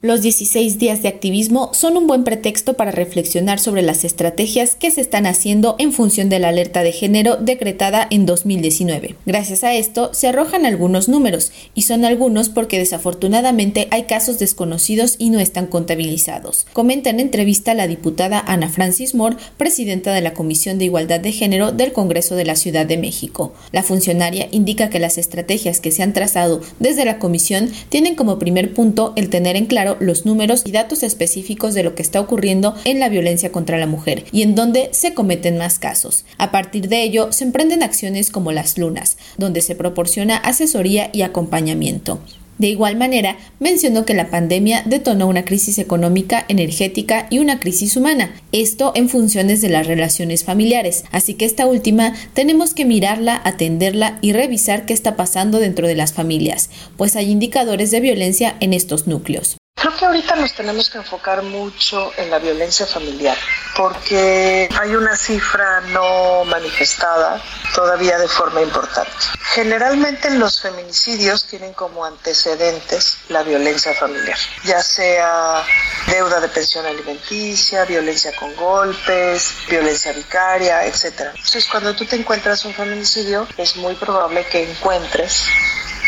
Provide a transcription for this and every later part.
Los 16 días de activismo son un buen pretexto para reflexionar sobre las estrategias que se están haciendo en función de la alerta de género decretada en 2019. Gracias a esto se arrojan algunos números, y son algunos porque desafortunadamente hay casos desconocidos y no están contabilizados. Comenta en entrevista la diputada Ana Francis Moore, presidenta de la Comisión de Igualdad de Género del Congreso de la Ciudad de México. La funcionaria indica que las estrategias que se han trazado desde la comisión tienen como primer punto el tener en claro los números y datos específicos de lo que está ocurriendo en la violencia contra la mujer y en donde se cometen más casos. A partir de ello, se emprenden acciones como las lunas, donde se proporciona asesoría y acompañamiento. De igual manera, mencionó que la pandemia detonó una crisis económica, energética y una crisis humana, esto en funciones de las relaciones familiares, así que esta última tenemos que mirarla, atenderla y revisar qué está pasando dentro de las familias, pues hay indicadores de violencia en estos núcleos. Creo que ahorita nos tenemos que enfocar mucho en la violencia familiar, porque hay una cifra no manifestada todavía de forma importante. Generalmente los feminicidios tienen como antecedentes la violencia familiar, ya sea deuda de pensión alimenticia, violencia con golpes, violencia vicaria, etc. Entonces cuando tú te encuentras un feminicidio es muy probable que encuentres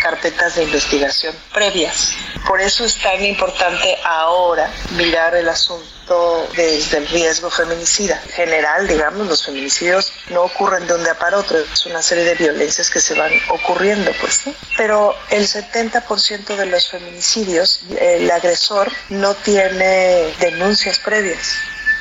carpetas de investigación previas. Por eso es tan importante ahora mirar el asunto desde el riesgo feminicida. En general, digamos, los feminicidios no ocurren de un día para otro, es una serie de violencias que se van ocurriendo, pues. Pero el 70% de los feminicidios, el agresor no tiene denuncias previas.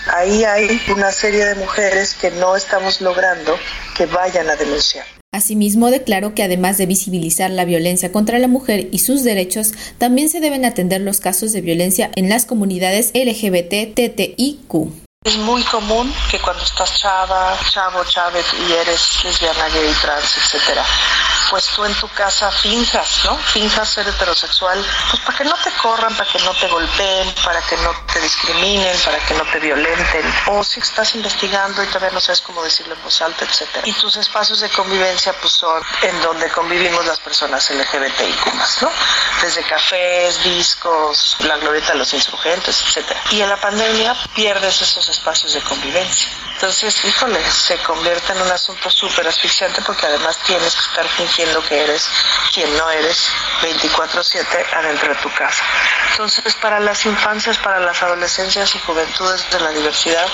Ahí hay una serie de mujeres que no estamos logrando que vayan a denunciar. Asimismo, declaró que además de visibilizar la violencia contra la mujer y sus derechos, también se deben atender los casos de violencia en las comunidades LGBT, TTIQ. Es muy común que cuando estás chava, chavo, chave y eres lesbiana, gay, trans, etcétera, pues tú en tu casa finjas, ¿no? Finjas ser heterosexual, pues para que no te corran, para que no te golpeen, para que no te discriminen, para que no te violenten. O si estás investigando y todavía no sabes cómo decirlo en voz alta, etcétera. Y tus espacios de convivencia pues son en donde convivimos las personas LGBTIQ+, ¿no? Desde cafés, discos, la glorieta de los insurgentes, etcétera. Y en la pandemia pierdes esos espacios de convivencia. Entonces, híjole, se convierte en un asunto súper asfixiante porque además tienes que estar fingiendo que eres quien no eres 24/7 adentro de tu casa. Entonces, para las infancias, para las adolescencias y juventudes de la diversidad,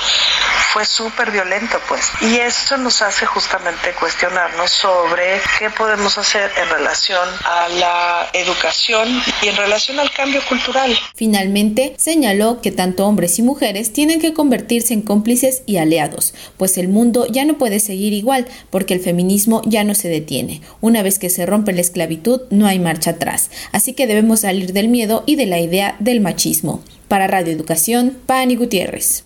fue súper violento, pues. Y eso nos hace justamente cuestionarnos sobre qué podemos hacer en relación a la educación y en relación al cambio cultural. Finalmente, señaló que tanto hombres y mujeres tienen que convertirse en cómplices y aliados pues el mundo ya no puede seguir igual porque el feminismo ya no se detiene. Una vez que se rompe la esclavitud no hay marcha atrás, así que debemos salir del miedo y de la idea del machismo. Para Radio Educación, Pani Gutiérrez.